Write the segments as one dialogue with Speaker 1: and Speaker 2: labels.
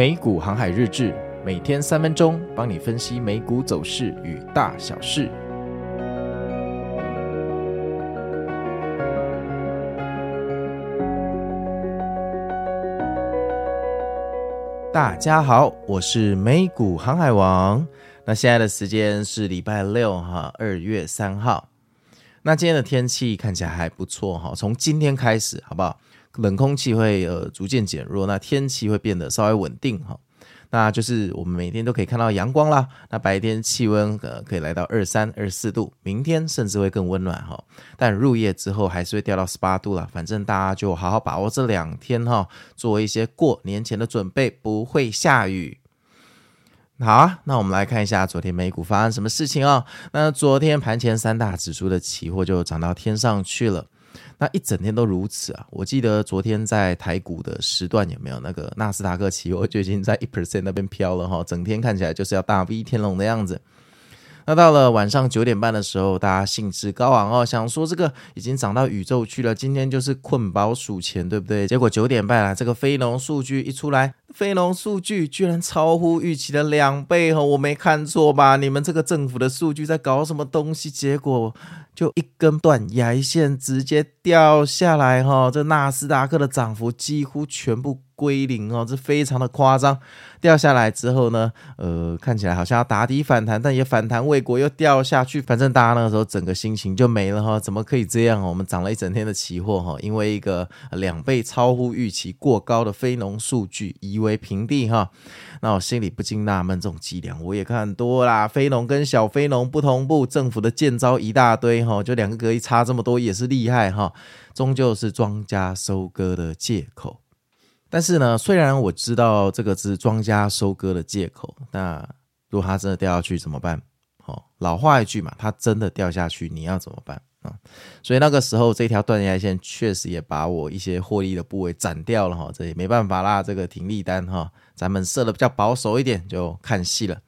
Speaker 1: 美股航海日志，每天三分钟，帮你分析美股走势与大小事。大家好，我是美股航海王。那现在的时间是礼拜六哈，二月三号。那今天的天气看起来还不错哈，从今天开始，好不好？冷空气会呃逐渐减弱，那天气会变得稍微稳定哈。那就是我们每天都可以看到阳光啦。那白天气温呃可以来到二三二四度，明天甚至会更温暖哈。但入夜之后还是会掉到十八度了。反正大家就好好把握这两天哈，做一些过年前的准备，不会下雨。好啊，那我们来看一下昨天美股发生什么事情哦。那昨天盘前三大指数的期货就涨到天上去了。那一整天都如此啊！我记得昨天在台股的时段有没有那个纳斯达克期货就已经在一 percent 那边飘了哈，整天看起来就是要大 V 天龙的样子。那到了晚上九点半的时候，大家兴致高昂哦，想说这个已经涨到宇宙去了，今天就是困饱数钱，对不对？结果九点半啊，这个非农数据一出来，非农数据居然超乎预期的两倍哈，我没看错吧？你们这个政府的数据在搞什么东西？结果。就一根断崖线直接掉下来哈，这纳斯达克的涨幅几乎全部归零哦，这非常的夸张。掉下来之后呢，呃，看起来好像要打底反弹，但也反弹未果，又掉下去。反正大家那个时候整个心情就没了哈，怎么可以这样？我们涨了一整天的期货哈，因为一个两倍超乎预期过高的非农数据一为平地哈。那我心里不禁纳闷，这种伎俩我也看多啦。非农跟小非农不同步，政府的建招一大堆哈，就两个格一差这么多也是厉害哈，终究是庄家收割的借口。但是呢，虽然我知道这个是庄家收割的借口，那如果它真的掉下去怎么办？好，老话一句嘛，它真的掉下去你要怎么办啊？所以那个时候这条断崖线确实也把我一些获利的部位斩掉了哈，这也没办法啦，这个停利单哈。咱们设的比较保守一点，就看戏了。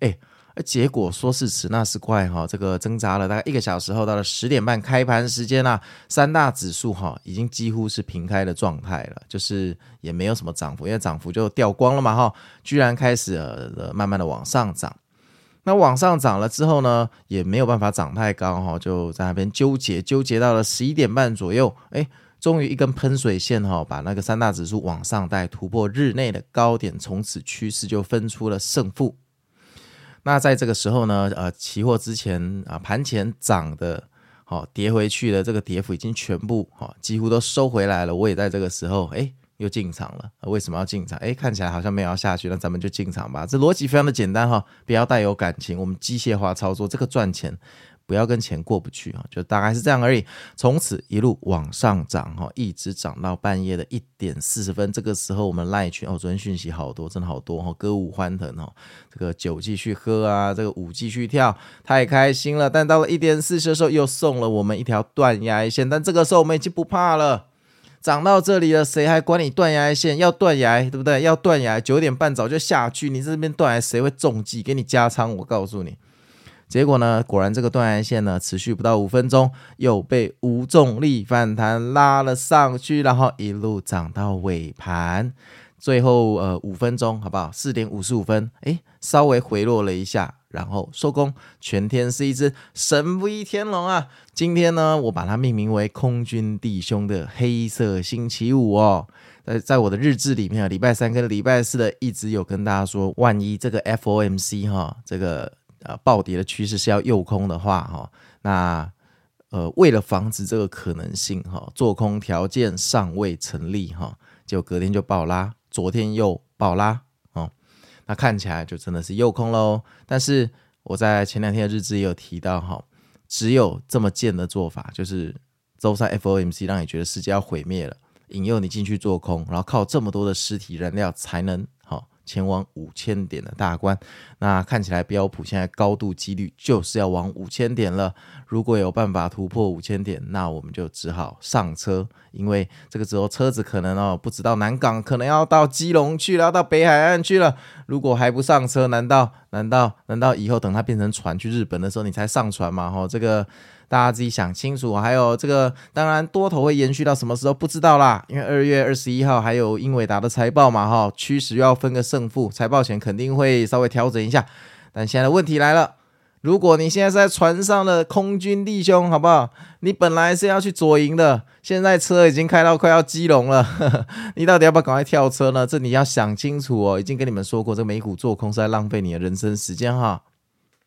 Speaker 1: 哎，结果说是迟那时快哈，这个挣扎了大概一个小时后，到了十点半开盘时间啊，三大指数哈已经几乎是平开的状态了，就是也没有什么涨幅，因为涨幅就掉光了嘛哈，居然开始呃慢慢的往上涨。那往上涨了之后呢，也没有办法涨太高哈，就在那边纠结，纠结到了十一点半左右，哎。终于一根喷水线哈，把那个三大指数往上带，突破日内的高点，从此趋势就分出了胜负。那在这个时候呢，呃，期货之前啊盘前涨的，好跌回去的这个跌幅已经全部哈几乎都收回来了。我也在这个时候哎又进场了。为什么要进场？哎，看起来好像没有要下去，那咱们就进场吧。这逻辑非常的简单哈，不要带有感情，我们机械化操作，这个赚钱。不要跟钱过不去啊，就大概是这样而已。从此一路往上涨哈，一直涨到半夜的一点四十分。这个时候我们赖群哦，昨天讯息好多，真的好多哈，歌舞欢腾哦，这个酒继续喝啊，这个舞继续跳，太开心了。但到了一点四十的时候，又送了我们一条断崖线。但这个时候我们已经不怕了，涨到这里了，谁还管你断崖线？要断崖对不对？要断崖，九点半早就下去。你这边断崖，谁会中计？给你加仓，我告诉你。结果呢，果然这个断崖线呢，持续不到五分钟，又被无重力反弹拉了上去，然后一路涨到尾盘，最后呃五分钟，好不好？四点五十五分，诶，稍微回落了一下，然后收工。全天是一只神威天龙啊！今天呢，我把它命名为空军弟兄的黑色星期五哦。在在我的日志里面啊，礼拜三跟礼拜四的一直有跟大家说，万一这个 FOMC 哈，这个。呃，暴跌的趋势是要诱空的话，哈，那呃，为了防止这个可能性，哈，做空条件尚未成立，哈，就隔天就暴拉，昨天又暴拉，那看起来就真的是诱空喽。但是我在前两天的日志也有提到，哈，只有这么贱的做法，就是周三 FOMC 让你觉得世界要毁灭了，引诱你进去做空，然后靠这么多的尸体燃料才能。前往五千点的大关，那看起来标普现在高度几率就是要往五千点了。如果有办法突破五千点，那我们就只好上车，因为这个时候车子可能哦，不止到南港，可能要到基隆去了，要到北海岸去了。如果还不上车，难道难道难道以后等它变成船去日本的时候，你才上船吗？哈，这个。大家自己想清楚。还有这个，当然多头会延续到什么时候不知道啦，因为二月二十一号还有英伟达的财报嘛，哈，趋势要分个胜负，财报前肯定会稍微调整一下。但现在的问题来了。如果你现在是在船上的空军弟兄，好不好？你本来是要去左营的，现在车已经开到快要基隆了，呵呵，你到底要不要赶快跳车呢？这你要想清楚哦。已经跟你们说过，这美股做空是在浪费你的人生时间哈。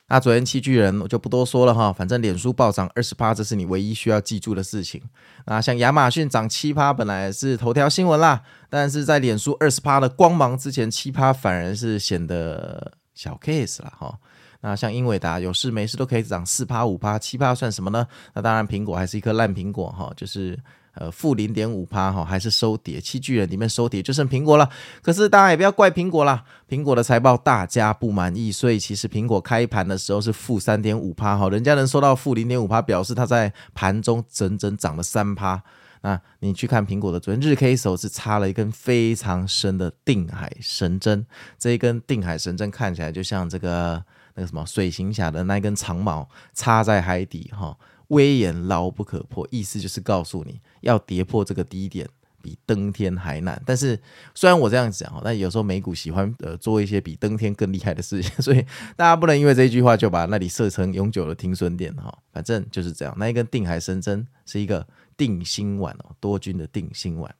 Speaker 1: 那昨天七巨人我就不多说了哈，反正脸书暴涨二十趴，这是你唯一需要记住的事情。那像亚马逊涨七趴，本来是头条新闻啦，但是在脸书二十趴的光芒之前，七趴反而是显得小 case 了哈。那像英伟达有事没事都可以涨四趴五趴七趴算什么呢？那当然苹果还是一颗烂苹果哈，就是呃负零点五趴哈，还是收跌。七巨人里面收跌就剩苹果了。可是大家也不要怪苹果啦，苹果的财报大家不满意，所以其实苹果开盘的时候是负三点五趴哈，人家能收到负零点五趴，表示它在盘中整整涨了三趴。那你去看苹果的昨天日 K 手是插了一根非常深的定海神针，这一根定海神针看起来就像这个。那个什么水行侠的那根长矛插在海底，哈，威严牢不可破，意思就是告诉你要跌破这个低点比登天还难。但是虽然我这样讲，但有时候美股喜欢呃做一些比登天更厉害的事情，所以大家不能因为这一句话就把那里设成永久的停损点，哈，反正就是这样。那一根定海神针是一个定心丸哦，多军的定心丸。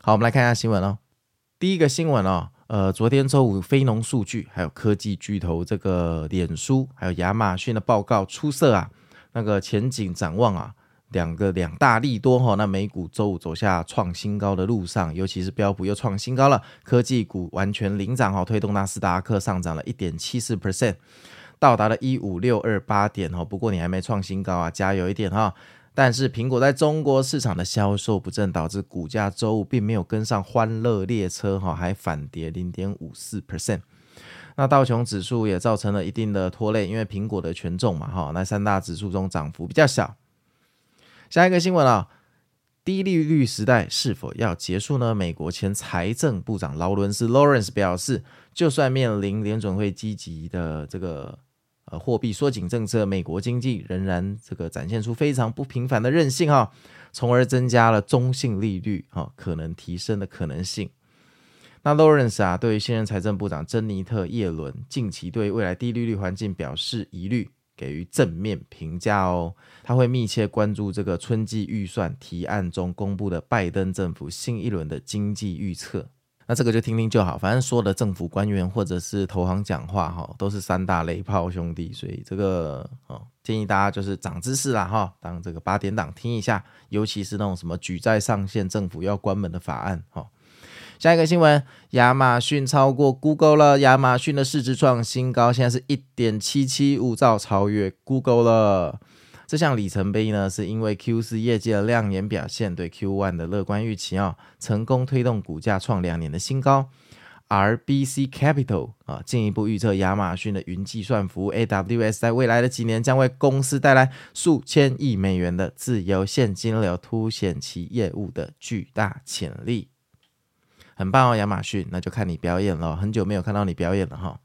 Speaker 1: 好，我们来看一下新闻哦。第一个新闻哦。呃，昨天周五非农数据，还有科技巨头这个脸书，还有亚马逊的报告出色啊，那个前景展望啊，两个两大利多哈，那美股周五走下创新高的路上，尤其是标普又创新高了，科技股完全领涨哈，推动纳斯达克上涨了一点七四 percent，到达了一五六二八点哈，不过你还没创新高啊，加油一点哈。但是苹果在中国市场的销售不振，导致股价周五并没有跟上欢乐列车，哈，还反跌零点五四 percent。那道琼指数也造成了一定的拖累，因为苹果的权重嘛，哈，那三大指数中涨幅比较小。下一个新闻啊，低利率时代是否要结束呢？美国前财政部长劳伦斯 （Lawrence） 表示，就算面临联准会积极的这个。呃，货币缩紧政策，美国经济仍然这个展现出非常不平凡的韧性哈，从而增加了中性利率哈可能提升的可能性。那 Lawrence 啊，对于现任财政部长珍妮特·耶伦近期对未来低利率环境表示疑虑，给予正面评价哦。他会密切关注这个春季预算提案中公布的拜登政府新一轮的经济预测。那这个就听听就好，反正说的政府官员或者是投行讲话哈，都是三大雷炮兄弟，所以这个哦，建议大家就是长知识啦哈，当这个八点档听一下，尤其是那种什么举债上限、政府要关门的法案哈。下一个新闻，亚马逊超过 Google 了，亚马逊的市值创新高，现在是一点七七五兆，超越 Google 了。这项里程碑呢，是因为 Q 四业绩的亮眼表现，对 Q one 的乐观预期啊，成功推动股价创两年的新高。RBC Capital 啊，进一步预测亚马逊的云计算服务 AWS 在未来的几年将为公司带来数千亿美元的自由现金流，凸显其业务的巨大潜力。很棒哦，亚马逊，那就看你表演了，很久没有看到你表演了哈。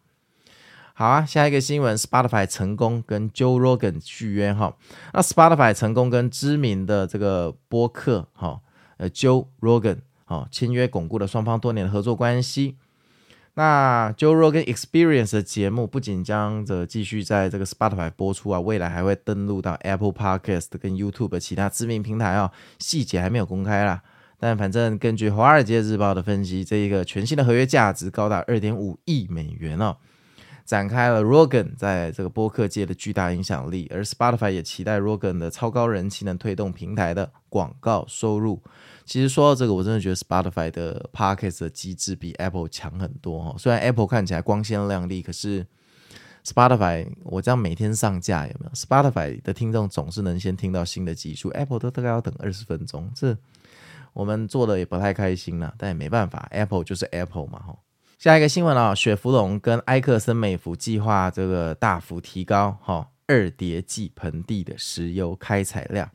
Speaker 1: 好啊，下一个新闻，Spotify 成功跟 Joe Rogan 续约哈。那 Spotify 成功跟知名的这个播客哈，呃 Joe Rogan 哈签约，巩固了双方多年的合作关系。那 Joe Rogan Experience 的节目不仅将这继续在这个 Spotify 播出啊，未来还会登录到 Apple Podcast 跟 YouTube 其他知名平台啊，细节还没有公开啦。但反正根据《华尔街日报》的分析，这一个全新的合约价值高达二点五亿美元哦。展开了 Rogan 在这个播客界的巨大影响力，而 Spotify 也期待 Rogan 的超高人气能推动平台的广告收入。其实说到这个，我真的觉得 Spotify 的 Podcast 的机制比 Apple 强很多哈。虽然 Apple 看起来光鲜亮丽，可是 Spotify 我这样每天上架有没有？Spotify 的听众总是能先听到新的技术，Apple 都大概要等二十分钟，这我们做的也不太开心了，但也没办法，Apple 就是 Apple 嘛哈。下一个新闻啊，雪佛龙跟埃克森美孚计划这个大幅提高哈二叠纪盆地的石油开采量。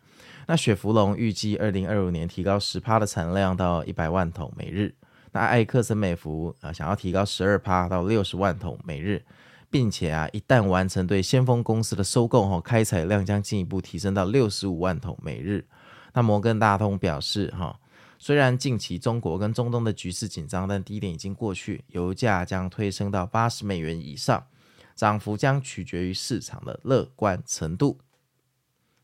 Speaker 1: 那雪佛龙预计二零二五年提高十趴的产量到一百万桶每日。那埃克森美孚啊想要提高十二趴到六十万桶每日，并且啊，一旦完成对先锋公司的收购，哈，开采量将进一步提升到六十五万桶每日。那摩根大通表示，哈，虽然近期中国跟中东的局势紧张，但低点已经过去，油价将推升到八十美元以上，涨幅将取决于市场的乐观程度。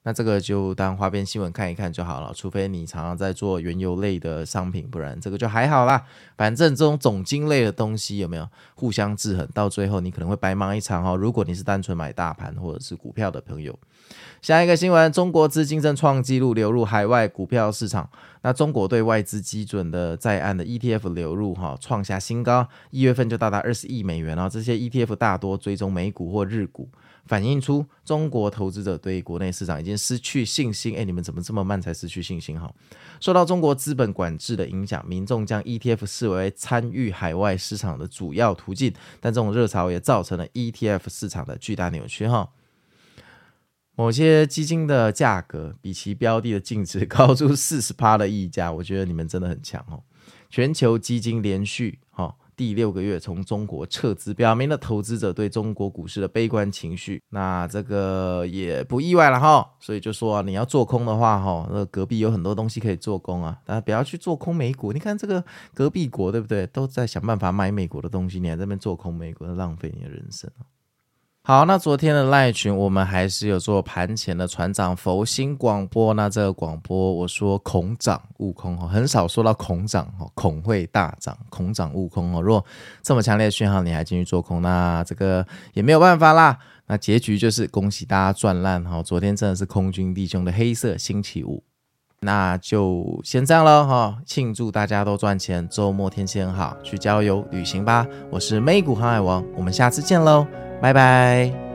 Speaker 1: 那这个就当花边新闻看一看就好了，除非你常常在做原油类的商品，不然这个就还好啦。反正这种总金类的东西有没有互相制衡，到最后你可能会白忙一场哦。如果你是单纯买大盘或者是股票的朋友，下一个新闻，中国资金正创纪录流入海外股票市场。那中国对外资基准的在岸的 ETF 流入哈创下新高，一月份就到达二十亿美元哦。这些 ETF 大多追踪美股或日股。反映出中国投资者对国内市场已经失去信心。哎，你们怎么这么慢才失去信心？哈，受到中国资本管制的影响，民众将 ETF 视为参与海外市场的主要途径。但这种热潮也造成了 ETF 市场的巨大扭曲。哈，某些基金的价格比其标的的净值高出四十趴的溢价，我觉得你们真的很强哦。全球基金连续。第六个月从中国撤资，表明了投资者对中国股市的悲观情绪。那这个也不意外了哈，所以就说，你要做空的话哈，那隔壁有很多东西可以做空啊，大家不要去做空美股。你看这个隔壁国对不对？都在想办法买美国的东西，你还在那边做空美国，浪费你的人生。好，那昨天的赖群我们还是有做盘前的船长佛心广播。那这个广播我说恐涨勿空哦，很少说到恐涨哦，恐会大涨，恐涨勿空哦。如果这么强烈的讯号你还进去做空，那这个也没有办法啦。那结局就是恭喜大家赚烂哈。昨天真的是空军弟兄的黑色星期五，那就先这样了哈。庆祝大家都赚钱，周末天气很好，去郊游旅行吧。我是美股航海王，我们下次见喽。拜拜。